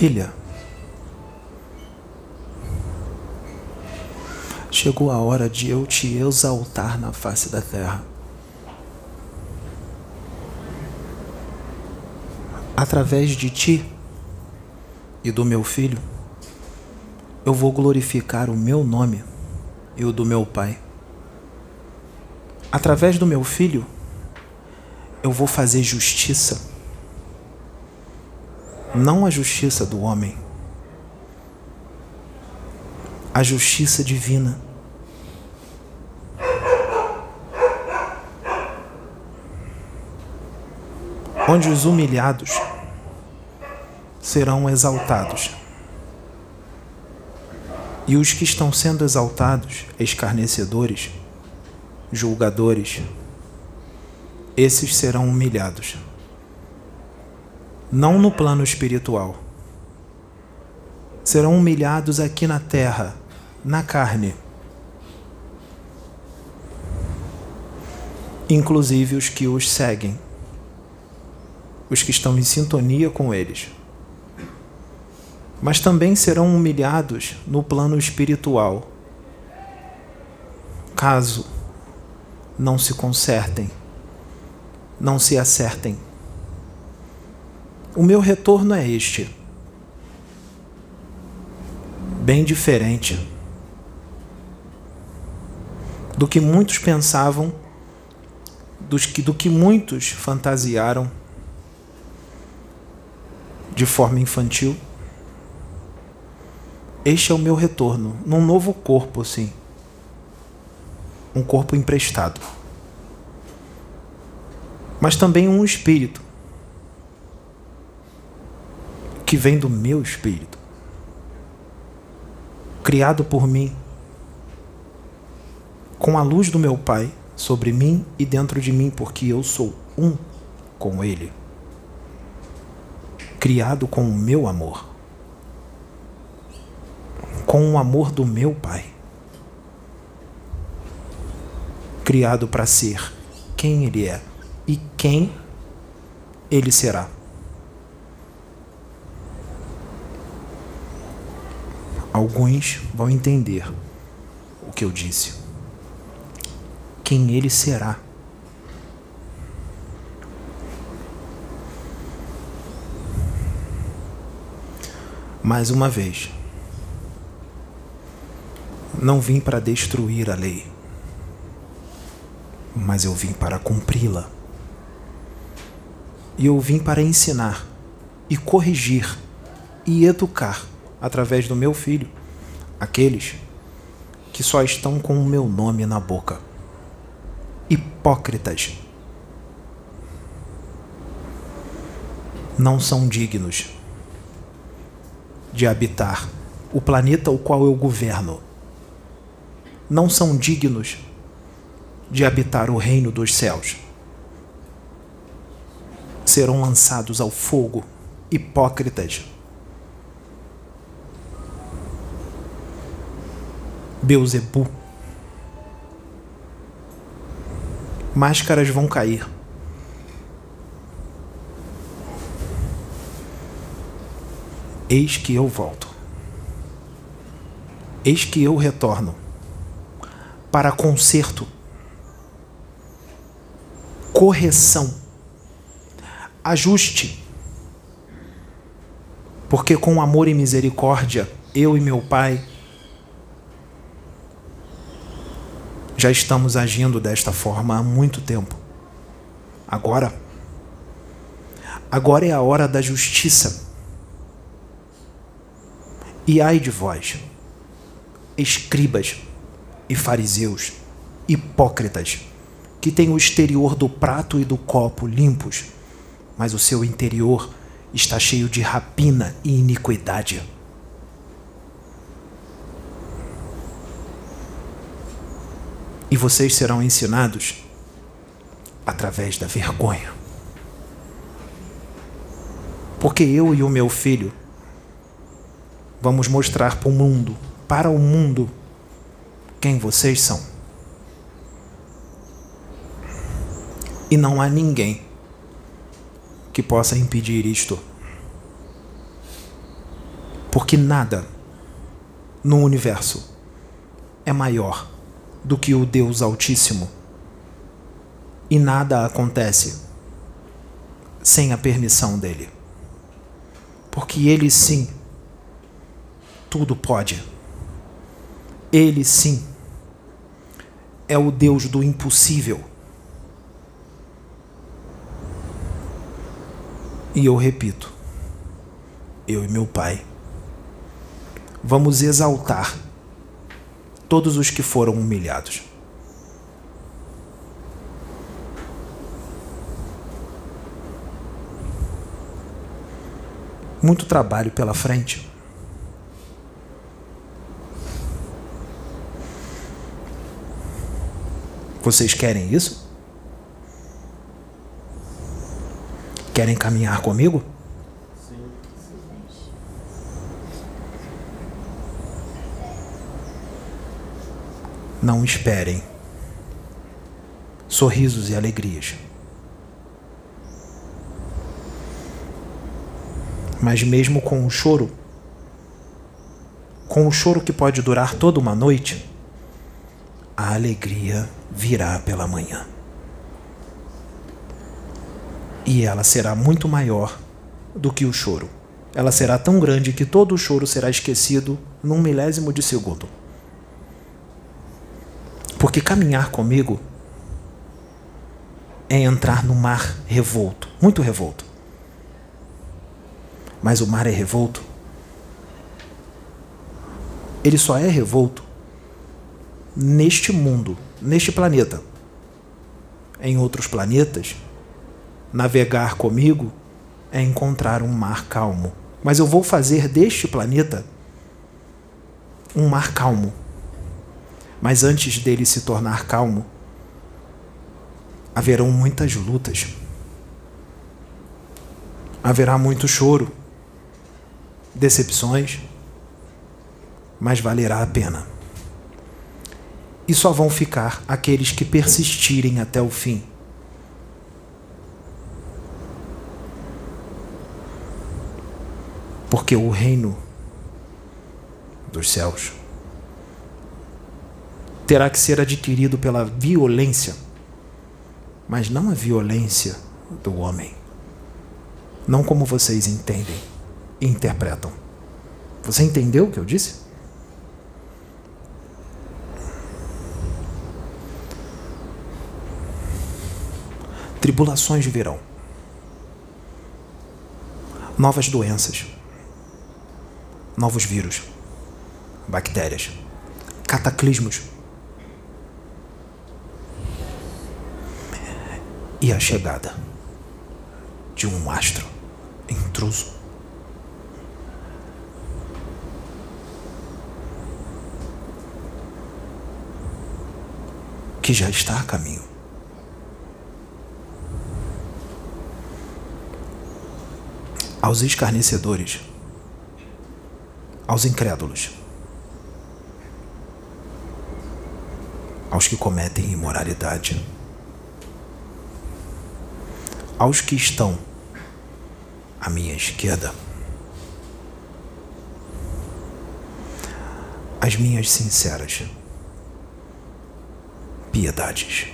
Filha, chegou a hora de eu te exaltar na face da terra. Através de ti e do meu filho, eu vou glorificar o meu nome e o do meu Pai. Através do meu filho, eu vou fazer justiça. Não a justiça do homem, a justiça divina. Onde os humilhados serão exaltados e os que estão sendo exaltados, escarnecedores, julgadores, esses serão humilhados. Não no plano espiritual. Serão humilhados aqui na terra, na carne. Inclusive os que os seguem, os que estão em sintonia com eles mas também serão humilhados no plano espiritual, caso não se consertem, não se acertem. O meu retorno é este, bem diferente do que muitos pensavam, dos que, do que muitos fantasiaram de forma infantil. Este é o meu retorno, num novo corpo, assim. Um corpo emprestado. Mas também um espírito que vem do meu espírito, criado por mim, com a luz do meu Pai sobre mim e dentro de mim, porque eu sou um com Ele, criado com o meu amor com o amor do meu Pai. Criado para ser quem Ele é e quem Ele será. Alguns vão entender o que eu disse. Quem Ele será. Mais uma vez não vim para destruir a lei, mas eu vim para cumpri-la. E eu vim para ensinar e corrigir e educar através do meu filho aqueles que só estão com o meu nome na boca. Hipócritas. Não são dignos de habitar o planeta o qual eu governo não são dignos de habitar o reino dos céus. Serão lançados ao fogo, hipócritas. Beuzebu. Máscaras vão cair. Eis que eu volto. Eis que eu retorno para conserto, correção, ajuste. Porque com amor e misericórdia, eu e meu Pai já estamos agindo desta forma há muito tempo. Agora, agora é a hora da justiça. E ai de vós, escribas, e fariseus, hipócritas, que têm o exterior do prato e do copo limpos, mas o seu interior está cheio de rapina e iniquidade. E vocês serão ensinados através da vergonha. Porque eu e o meu filho vamos mostrar para o mundo, para o mundo, quem vocês são. E não há ninguém que possa impedir isto. Porque nada no universo é maior do que o Deus Altíssimo. E nada acontece sem a permissão dele. Porque ele sim, tudo pode. Ele sim é o Deus do impossível. E eu repito, eu e meu Pai, vamos exaltar todos os que foram humilhados. Muito trabalho pela frente. Vocês querem isso? Querem caminhar comigo? Não esperem sorrisos e alegrias. Mas mesmo com o choro, com o choro que pode durar toda uma noite, a alegria virá pela manhã. E ela será muito maior do que o choro. Ela será tão grande que todo o choro será esquecido num milésimo de segundo. Porque caminhar comigo é entrar no mar revolto, muito revolto. Mas o mar é revolto. Ele só é revolto neste mundo, neste planeta. Em outros planetas, navegar comigo é encontrar um mar calmo. Mas eu vou fazer deste planeta um mar calmo. Mas antes dele se tornar calmo, haverão muitas lutas. Haverá muito choro, decepções, mas valerá a pena. E só vão ficar aqueles que persistirem até o fim. Porque o reino dos céus terá que ser adquirido pela violência, mas não a violência do homem. Não como vocês entendem e interpretam. Você entendeu o que eu disse? Tribulações virão. Novas doenças. Novos vírus. Bactérias. Cataclismos e a chegada de um astro intruso. Que já está a caminho. Aos escarnecedores, aos incrédulos, aos que cometem imoralidade aos que estão à minha esquerda, as minhas sinceras piedades.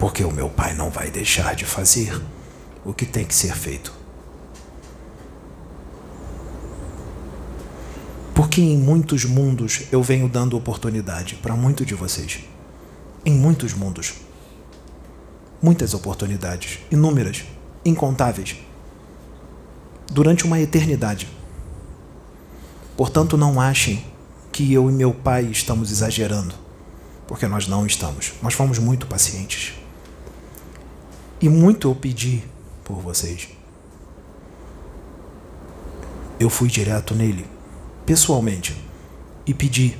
Porque o meu Pai não vai deixar de fazer o que tem que ser feito. Porque em muitos mundos eu venho dando oportunidade para muito de vocês em muitos mundos. Muitas oportunidades, inúmeras, incontáveis, durante uma eternidade. Portanto, não achem que eu e meu pai estamos exagerando, porque nós não estamos. Nós fomos muito pacientes. E muito eu pedi por vocês. Eu fui direto nele, pessoalmente, e pedi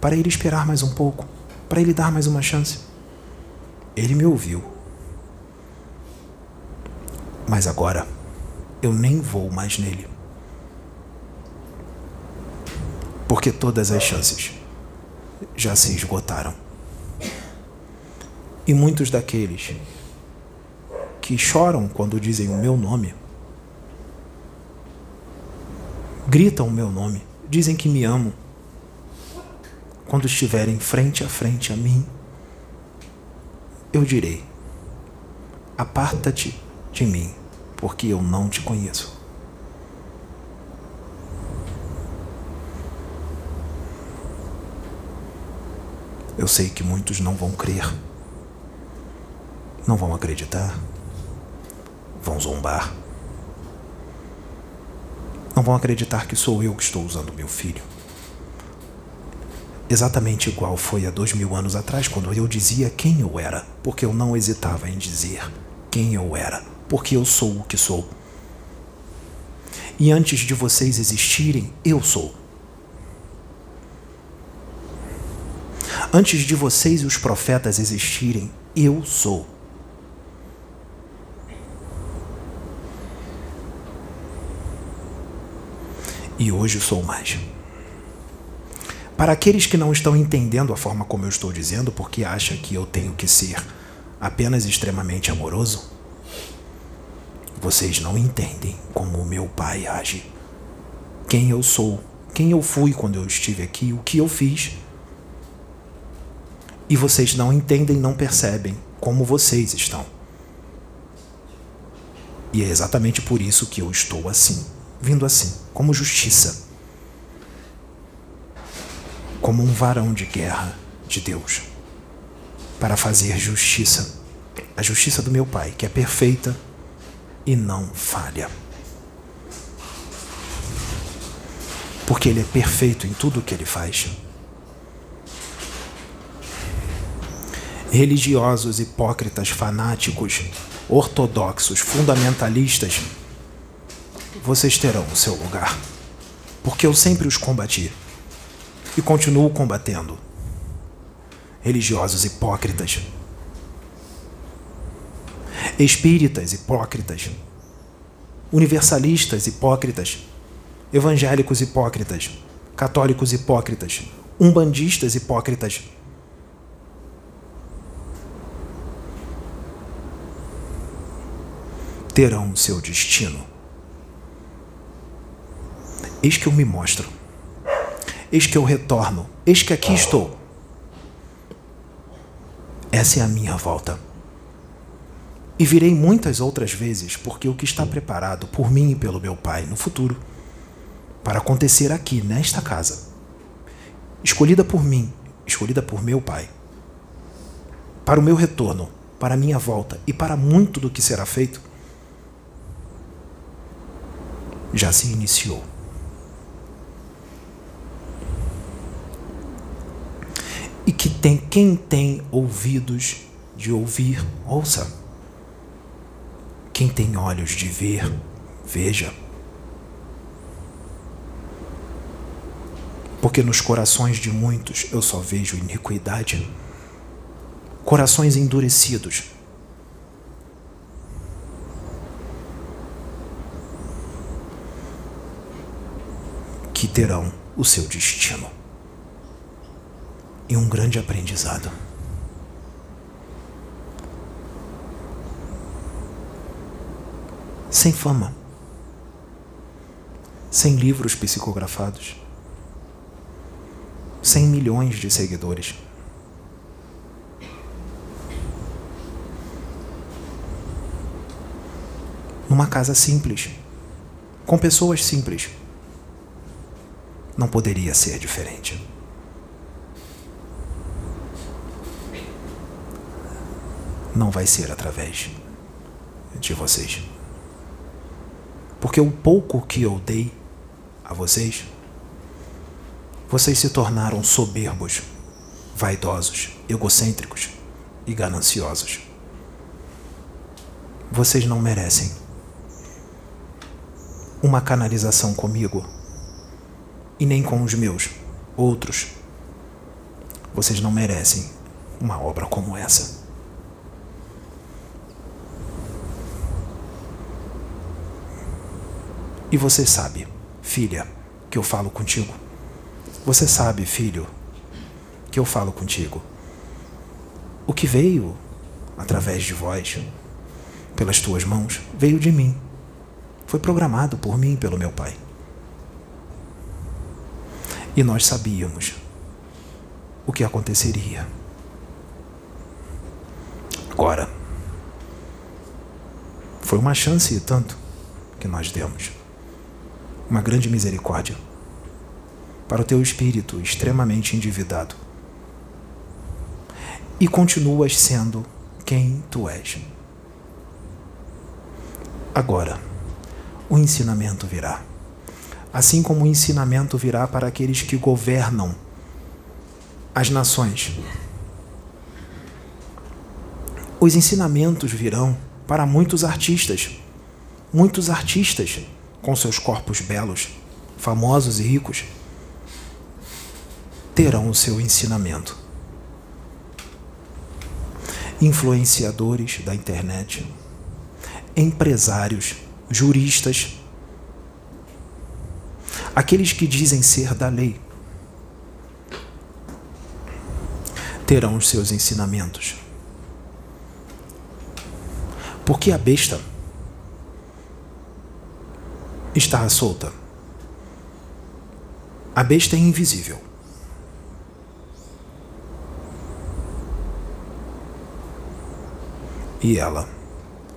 para ele esperar mais um pouco para ele dar mais uma chance. Ele me ouviu. Mas agora eu nem vou mais nele. Porque todas as chances já se esgotaram. E muitos daqueles que choram quando dizem o meu nome, gritam o meu nome, dizem que me amam, quando estiverem frente a frente a mim, eu direi: Aparta-te de mim, porque eu não te conheço. Eu sei que muitos não vão crer, não vão acreditar, vão zombar. Não vão acreditar que sou eu que estou usando meu filho. Exatamente igual foi há dois mil anos atrás, quando eu dizia quem eu era, porque eu não hesitava em dizer quem eu era, porque eu sou o que sou. E antes de vocês existirem, eu sou. Antes de vocês e os profetas existirem, eu sou. E hoje sou mais. Para aqueles que não estão entendendo a forma como eu estou dizendo, porque acham que eu tenho que ser apenas extremamente amoroso, vocês não entendem como o meu pai age. Quem eu sou, quem eu fui quando eu estive aqui, o que eu fiz e vocês não entendem, não percebem como vocês estão. E é exatamente por isso que eu estou assim, vindo assim, como justiça, como um varão de guerra de Deus, para fazer justiça, a justiça do meu Pai, que é perfeita e não falha. Porque Ele é perfeito em tudo o que Ele faz. religiosos hipócritas, fanáticos, ortodoxos, fundamentalistas, vocês terão o seu lugar. Porque eu sempre os combati e continuo combatendo. Religiosos hipócritas, espíritas hipócritas, universalistas hipócritas, evangélicos hipócritas, católicos hipócritas, umbandistas hipócritas terão seu destino. Eis que eu me mostro. Eis que eu retorno. Eis que aqui estou. Essa é a minha volta. E virei muitas outras vezes, porque o que está preparado por mim e pelo meu Pai no futuro, para acontecer aqui, nesta casa, escolhida por mim, escolhida por meu Pai, para o meu retorno, para a minha volta e para muito do que será feito, já se iniciou. E que tem quem tem ouvidos de ouvir, ouça. Quem tem olhos de ver, veja. Porque nos corações de muitos eu só vejo iniquidade. Corações endurecidos que terão o seu destino. E um grande aprendizado. Sem fama, sem livros psicografados, sem milhões de seguidores. Numa casa simples, com pessoas simples não poderia ser diferente. Não vai ser através de vocês. Porque o pouco que eu dei a vocês, vocês se tornaram soberbos, vaidosos, egocêntricos e gananciosos. Vocês não merecem uma canalização comigo e nem com os meus, outros. Vocês não merecem uma obra como essa. E você sabe, filha, que eu falo contigo. Você sabe, filho, que eu falo contigo. O que veio através de vós, pelas tuas mãos veio de mim. Foi programado por mim e pelo meu Pai. E nós sabíamos o que aconteceria. Agora, foi uma chance e tanto que nós demos. Uma grande misericórdia para o teu espírito extremamente endividado. E continuas sendo quem tu és. Agora, o ensinamento virá. Assim como o ensinamento virá para aqueles que governam as nações. Os ensinamentos virão para muitos artistas. Muitos artistas com seus corpos belos, famosos e ricos, terão o seu ensinamento. Influenciadores da internet, empresários, juristas, aqueles que dizem ser da lei, terão os seus ensinamentos. Porque a besta está solta. A besta é invisível. E ela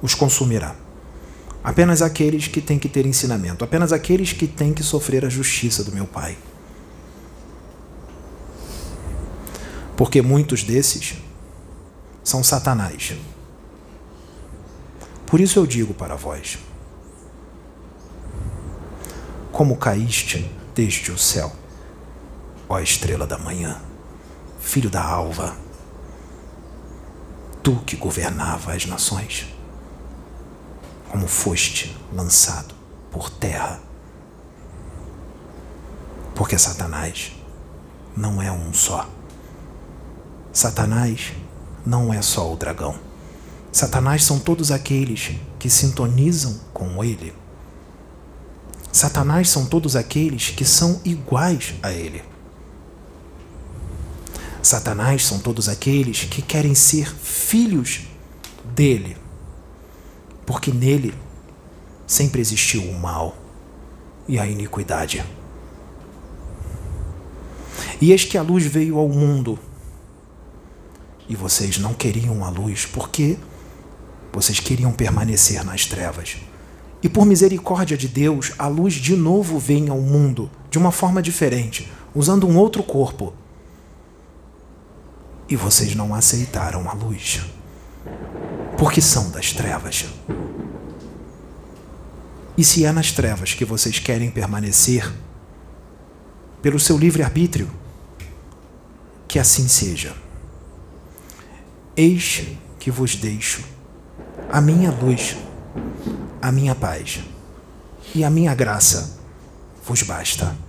os consumirá. Apenas aqueles que têm que ter ensinamento, apenas aqueles que têm que sofrer a justiça do meu Pai. Porque muitos desses são Satanás. Por isso eu digo para vós: como caíste desde o céu, ó estrela da manhã, filho da alva, tu que governava as nações, como foste lançado por terra. Porque Satanás não é um só. Satanás não é só o dragão. Satanás são todos aqueles que sintonizam com ele Satanás são todos aqueles que são iguais a ele. Satanás são todos aqueles que querem ser filhos dele, porque nele sempre existiu o mal e a iniquidade. E eis que a luz veio ao mundo, e vocês não queriam a luz, porque vocês queriam permanecer nas trevas. E por misericórdia de Deus, a luz de novo vem ao mundo de uma forma diferente, usando um outro corpo. E vocês não aceitaram a luz, porque são das trevas. E se é nas trevas que vocês querem permanecer, pelo seu livre-arbítrio, que assim seja. Eis que vos deixo a minha luz a minha paz e a minha graça vos basta.